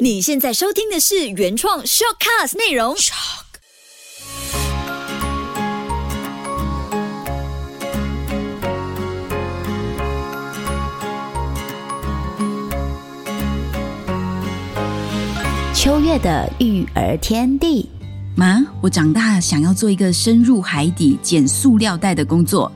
你现在收听的是原创 shortcast 内容。秋月的育儿天地，妈，我长大想要做一个深入海底捡塑料袋的工作。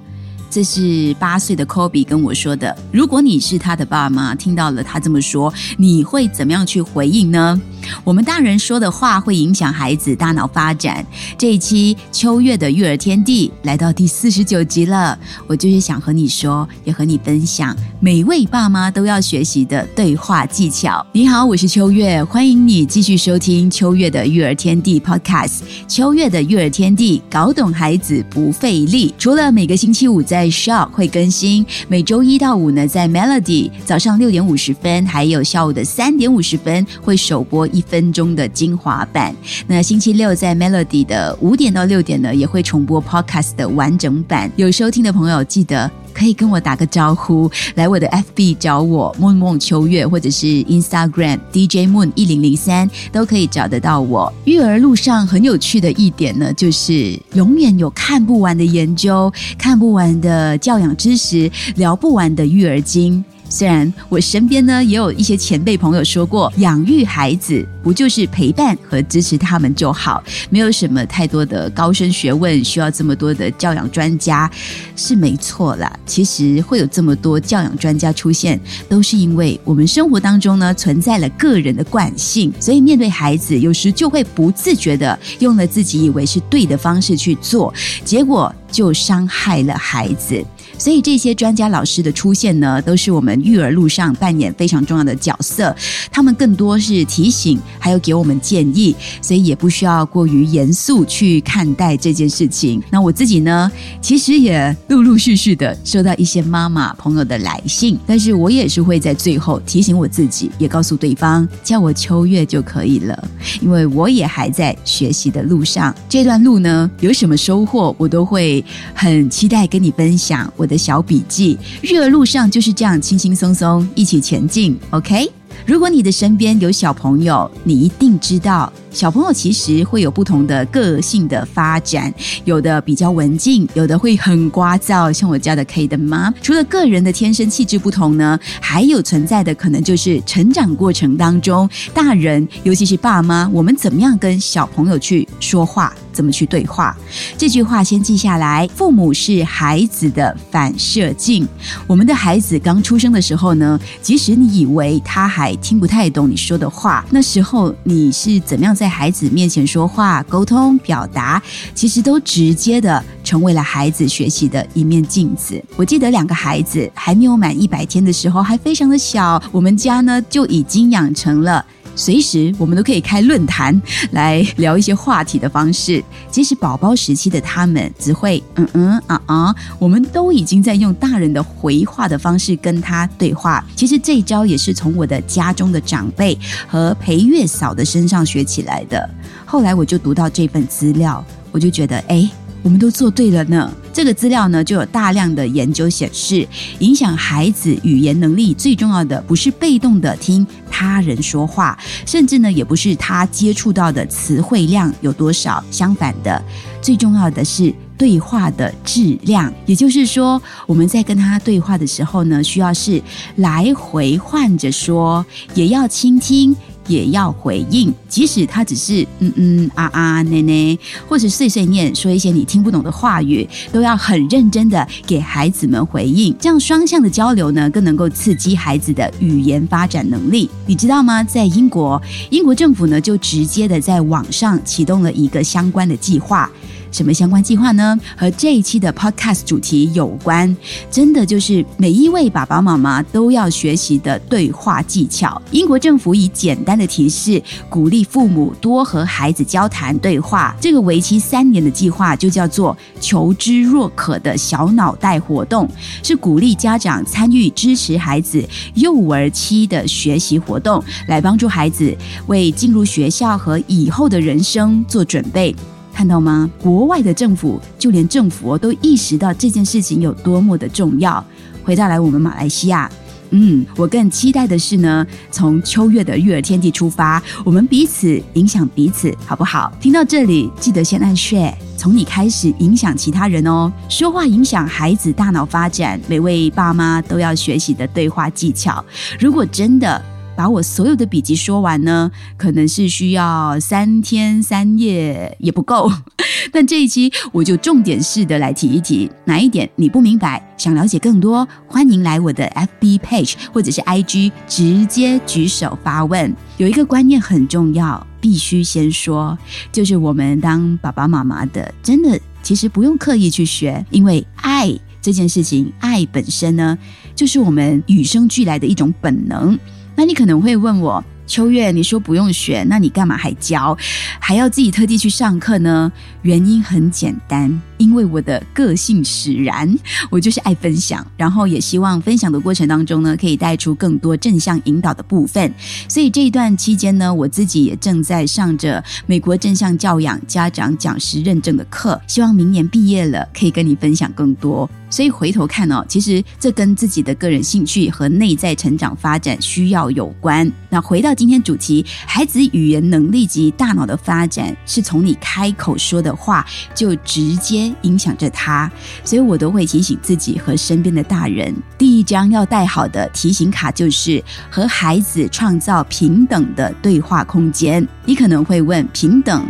这是八岁的 Kobe 跟我说的。如果你是他的爸妈，听到了他这么说，你会怎么样去回应呢？我们大人说的话会影响孩子大脑发展。这一期秋月的育儿天地来到第四十九集了，我就是想和你说，也和你分享每位爸妈都要学习的对话技巧。你好，我是秋月，欢迎你继续收听秋月的育儿天地 Podcast。秋月的育儿天地，搞懂孩子不费力。除了每个星期五在 Shop 会更新，每周一到五呢在 Melody 早上六点五十分，还有下午的三点五十分会首播。一分钟的精华版，那星期六在 Melody 的五点到六点呢，也会重播 Podcast 的完整版。有收听的朋友，记得可以跟我打个招呼，来我的 FB 找我梦梦秋月，或者是 Instagram DJ Moon 一零零三，都可以找得到我。育儿路上很有趣的一点呢，就是永远有看不完的研究，看不完的教养知识，聊不完的育儿经。虽然我身边呢也有一些前辈朋友说过，养育孩子不就是陪伴和支持他们就好，没有什么太多的高深学问，需要这么多的教养专家，是没错啦。其实会有这么多教养专家出现，都是因为我们生活当中呢存在了个人的惯性，所以面对孩子，有时就会不自觉的用了自己以为是对的方式去做，结果就伤害了孩子。所以这些专家老师的出现呢，都是我们育儿路上扮演非常重要的角色。他们更多是提醒，还有给我们建议，所以也不需要过于严肃去看待这件事情。那我自己呢，其实也陆陆续续的收到一些妈妈朋友的来信，但是我也是会在最后提醒我自己，也告诉对方叫我秋月就可以了，因为我也还在学习的路上。这段路呢，有什么收获，我都会很期待跟你分享。我的小笔记，育儿路上就是这样轻轻松松一起前进。OK，如果你的身边有小朋友，你一定知道。小朋友其实会有不同的个性的发展，有的比较文静，有的会很聒噪，像我家的 K 的妈。除了个人的天生气质不同呢，还有存在的可能就是成长过程当中，大人尤其是爸妈，我们怎么样跟小朋友去说话，怎么去对话？这句话先记下来：父母是孩子的反射镜。我们的孩子刚出生的时候呢，即使你以为他还听不太懂你说的话，那时候你是怎么样？在孩子面前说话、沟通、表达，其实都直接的成为了孩子学习的一面镜子。我记得两个孩子还没有满一百天的时候，还非常的小，我们家呢就已经养成了。随时我们都可以开论坛来聊一些话题的方式。即使宝宝时期的他们只会嗯嗯啊啊，我们都已经在用大人的回话的方式跟他对话。其实这一招也是从我的家中的长辈和陪月嫂的身上学起来的。后来我就读到这份资料，我就觉得哎。我们都做对了呢。这个资料呢，就有大量的研究显示，影响孩子语言能力最重要的，不是被动的听他人说话，甚至呢，也不是他接触到的词汇量有多少。相反的，最重要的是对话的质量。也就是说，我们在跟他对话的时候呢，需要是来回换着说，也要倾听。也要回应，即使他只是嗯嗯啊啊呢呢，或者碎碎念说一些你听不懂的话语，都要很认真的给孩子们回应。这样双向的交流呢，更能够刺激孩子的语言发展能力。你知道吗？在英国，英国政府呢就直接的在网上启动了一个相关的计划。什么相关计划呢？和这一期的 Podcast 主题有关，真的就是每一位爸爸妈妈都要学习的对话技巧。英国政府以简单的提示，鼓励父母多和孩子交谈对话。这个为期三年的计划就叫做“求知若渴”的小脑袋活动，是鼓励家长参与支持孩子幼儿期的学习活动，来帮助孩子为进入学校和以后的人生做准备。看到吗？国外的政府，就连政府都意识到这件事情有多么的重要。回到来我们马来西亚，嗯，我更期待的是呢，从秋月的育儿天地出发，我们彼此影响彼此，好不好？听到这里，记得先按 share，从你开始影响其他人哦。说话影响孩子大脑发展，每位爸妈都要学习的对话技巧。如果真的把我所有的笔记说完呢，可能是需要三天三夜也不够。但这一期我就重点式的来提一提，哪一点你不明白，想了解更多，欢迎来我的 FB page 或者是 IG 直接举手发问。有一个观念很重要，必须先说，就是我们当爸爸妈妈的，真的其实不用刻意去学，因为爱这件事情，爱本身呢，就是我们与生俱来的一种本能。那你可能会问我。秋月，你说不用学，那你干嘛还教，还要自己特地去上课呢？原因很简单，因为我的个性使然，我就是爱分享，然后也希望分享的过程当中呢，可以带出更多正向引导的部分。所以这一段期间呢，我自己也正在上着美国正向教养家长讲师认证的课，希望明年毕业了，可以跟你分享更多。所以回头看哦，其实这跟自己的个人兴趣和内在成长发展需要有关。那回到今天主题，孩子语言能力及大脑的发展，是从你开口说的话就直接影响着他。所以我都会提醒自己和身边的大人，第一张要带好的提醒卡就是和孩子创造平等的对话空间。你可能会问，平等？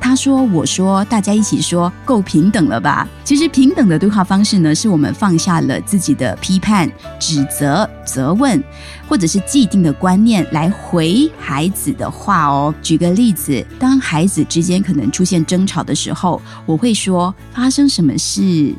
他说：“我说，大家一起说，够平等了吧？其实平等的对话方式呢，是我们放下了自己的批判、指责、责问，或者是既定的观念来回孩子的话哦。举个例子，当孩子之间可能出现争吵的时候，我会说发生什么事，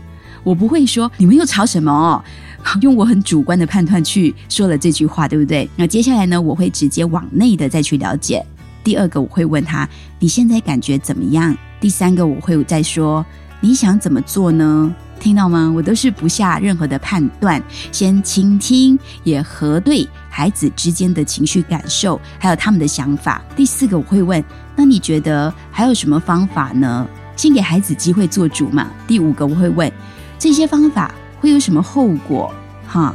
我不会说你们又吵什么，用我很主观的判断去说了这句话，对不对？那接下来呢，我会直接往内的再去了解。”第二个我会问他你现在感觉怎么样？第三个我会再说你想怎么做呢？听到吗？我都是不下任何的判断，先倾听，也核对孩子之间的情绪感受，还有他们的想法。第四个我会问，那你觉得还有什么方法呢？先给孩子机会做主嘛。第五个我会问，这些方法会有什么后果？哈。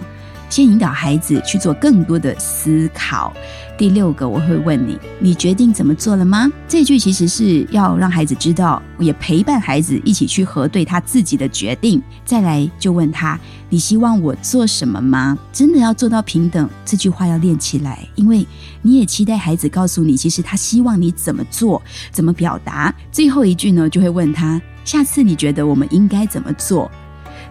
先引导孩子去做更多的思考。第六个，我会问你：你决定怎么做了吗？这句其实是要让孩子知道，也陪伴孩子一起去核对他自己的决定。再来就问他：你希望我做什么吗？真的要做到平等，这句话要练起来，因为你也期待孩子告诉你，其实他希望你怎么做，怎么表达。最后一句呢，就会问他：下次你觉得我们应该怎么做？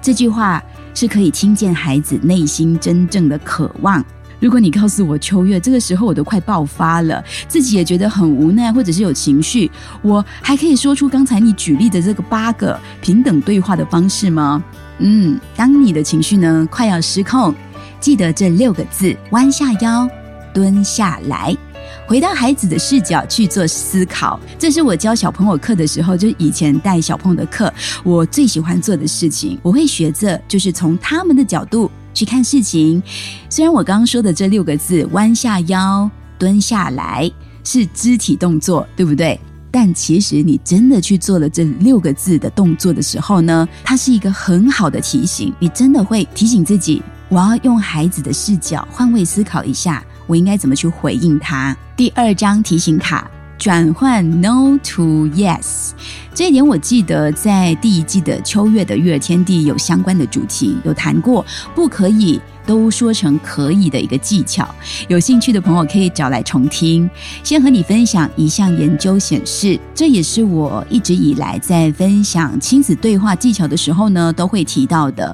这句话。是可以听见孩子内心真正的渴望。如果你告诉我秋月，这个时候我都快爆发了，自己也觉得很无奈，或者是有情绪，我还可以说出刚才你举例的这个八个平等对话的方式吗？嗯，当你的情绪呢快要失控，记得这六个字：弯下腰，蹲下来。回到孩子的视角去做思考，这是我教小朋友课的时候，就以前带小朋友的课，我最喜欢做的事情。我会学着，就是从他们的角度去看事情。虽然我刚刚说的这六个字“弯下腰、蹲下来”是肢体动作，对不对？但其实你真的去做了这六个字的动作的时候呢，它是一个很好的提醒。你真的会提醒自己，我要用孩子的视角换位思考一下。我应该怎么去回应他？第二张提醒卡转换 no to yes，这一点我记得在第一季的秋月的育儿天地有相关的主题有谈过，不可以都说成可以的一个技巧。有兴趣的朋友可以找来重听。先和你分享一项研究显示，这也是我一直以来在分享亲子对话技巧的时候呢都会提到的。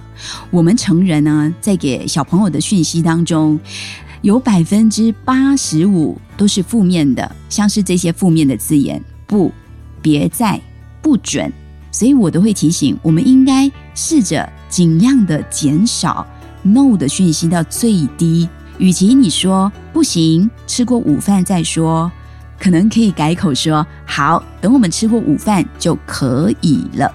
我们成人呢在给小朋友的讯息当中。有百分之八十五都是负面的，像是这些负面的字眼，不，别再，不准，所以我都会提醒，我们应该试着尽量的减少 no 的讯息到最低。与其你说不行，吃过午饭再说，可能可以改口说好，等我们吃过午饭就可以了。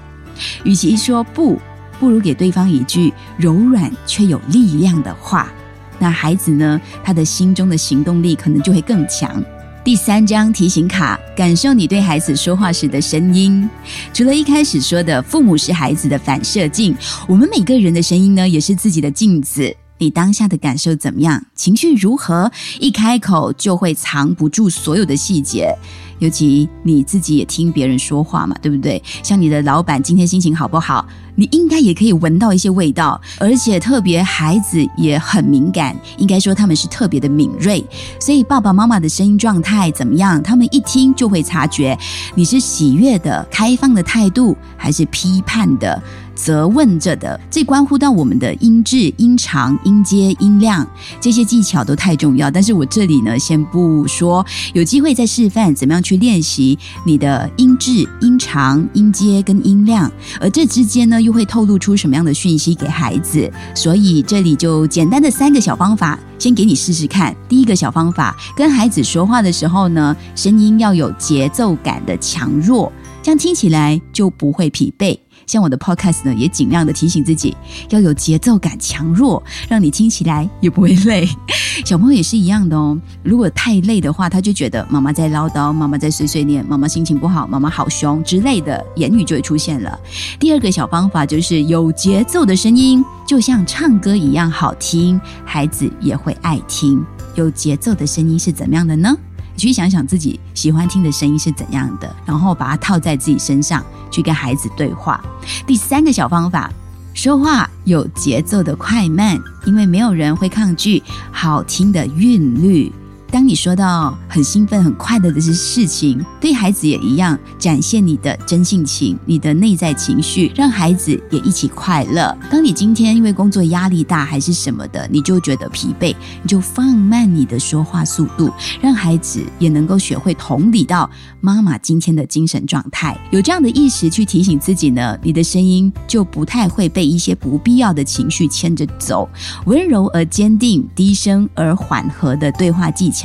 与其说不，不如给对方一句柔软却有力量的话。那孩子呢？他的心中的行动力可能就会更强。第三张提醒卡，感受你对孩子说话时的声音。除了一开始说的，父母是孩子的反射镜，我们每个人的声音呢，也是自己的镜子。你当下的感受怎么样？情绪如何？一开口就会藏不住所有的细节。尤其你自己也听别人说话嘛，对不对？像你的老板今天心情好不好？你应该也可以闻到一些味道，而且特别孩子也很敏感，应该说他们是特别的敏锐。所以爸爸妈妈的声音状态怎么样？他们一听就会察觉你是喜悦的、开放的态度，还是批判的。责问着的，这关乎到我们的音质、音长、音阶、音量这些技巧都太重要。但是我这里呢，先不说，有机会再示范怎么样去练习你的音质、音长、音阶跟音量，而这之间呢，又会透露出什么样的讯息给孩子。所以这里就简单的三个小方法，先给你试试看。第一个小方法，跟孩子说话的时候呢，声音要有节奏感的强弱，这样听起来就不会疲惫。像我的 podcast 呢，也尽量的提醒自己要有节奏感强弱，让你听起来也不会累。小朋友也是一样的哦，如果太累的话，他就觉得妈妈在唠叨，妈妈在碎碎念，妈妈心情不好，妈妈好凶之类的言语就会出现了。第二个小方法就是有节奏的声音，就像唱歌一样好听，孩子也会爱听。有节奏的声音是怎么样的呢？你去想想自己喜欢听的声音是怎样的，然后把它套在自己身上，去跟孩子对话。第三个小方法，说话有节奏的快慢，因为没有人会抗拒好听的韵律。当你说到很兴奋、很快乐的事情，对孩子也一样，展现你的真性情、你的内在情绪，让孩子也一起快乐。当你今天因为工作压力大还是什么的，你就觉得疲惫，你就放慢你的说话速度，让孩子也能够学会同理到妈妈今天的精神状态。有这样的意识去提醒自己呢，你的声音就不太会被一些不必要的情绪牵着走。温柔而坚定、低声而缓和的对话技巧。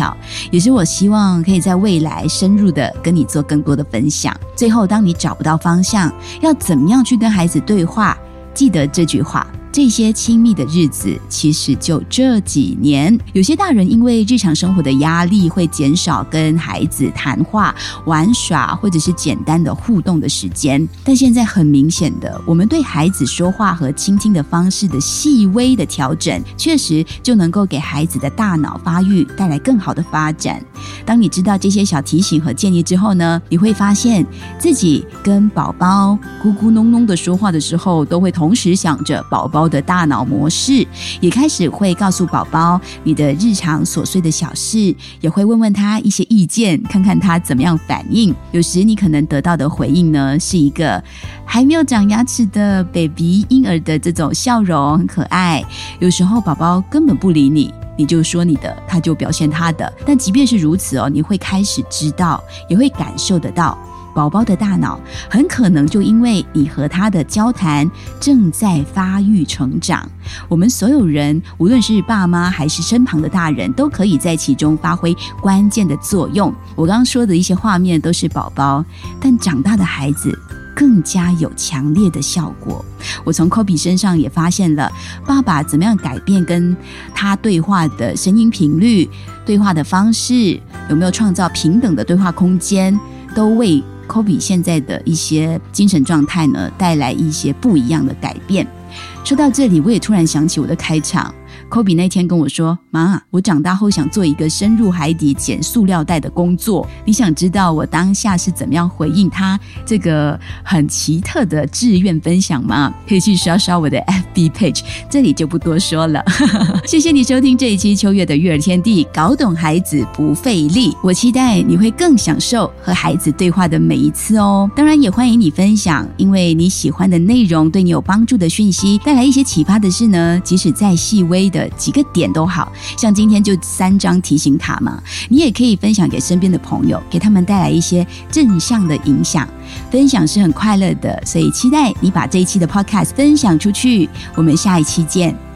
也是我希望可以在未来深入的跟你做更多的分享。最后，当你找不到方向，要怎么样去跟孩子对话？记得这句话。这些亲密的日子，其实就这几年。有些大人因为日常生活的压力，会减少跟孩子谈话、玩耍，或者是简单的互动的时间。但现在很明显的，我们对孩子说话和倾听的方式的细微的调整，确实就能够给孩子的大脑发育带来更好的发展。当你知道这些小提醒和建议之后呢，你会发现自己跟宝宝咕咕哝哝的说话的时候，都会同时想着宝宝。宝的大脑模式也开始会告诉宝宝你的日常琐碎的小事，也会问问他一些意见，看看他怎么样反应。有时你可能得到的回应呢，是一个还没有长牙齿的 baby 婴儿的这种笑容，很可爱。有时候宝宝根本不理你，你就说你的，他就表现他的。但即便是如此哦，你会开始知道，也会感受得到。宝宝的大脑很可能就因为你和他的交谈正在发育成长。我们所有人，无论是爸妈还是身旁的大人，都可以在其中发挥关键的作用。我刚刚说的一些画面都是宝宝，但长大的孩子更加有强烈的效果。我从科比身上也发现了爸爸怎么样改变跟他对话的声音频率、对话的方式，有没有创造平等的对话空间，都为。Kobe 现在的一些精神状态呢，带来一些不一样的改变。说到这里，我也突然想起我的开场。科比那天跟我说：“妈，我长大后想做一个深入海底捡塑料袋的工作。你想知道我当下是怎么样回应他这个很奇特的志愿分享吗？可以去刷刷我的 FB page，这里就不多说了。谢谢你收听这一期秋月的育儿天地，搞懂孩子不费力。我期待你会更享受和孩子对话的每一次哦。当然也欢迎你分享，因为你喜欢的内容对你有帮助的讯息，带来一些启发的事呢，即使再细微的几个点都好像今天就三张提醒卡嘛，你也可以分享给身边的朋友，给他们带来一些正向的影响。分享是很快乐的，所以期待你把这一期的 Podcast 分享出去。我们下一期见。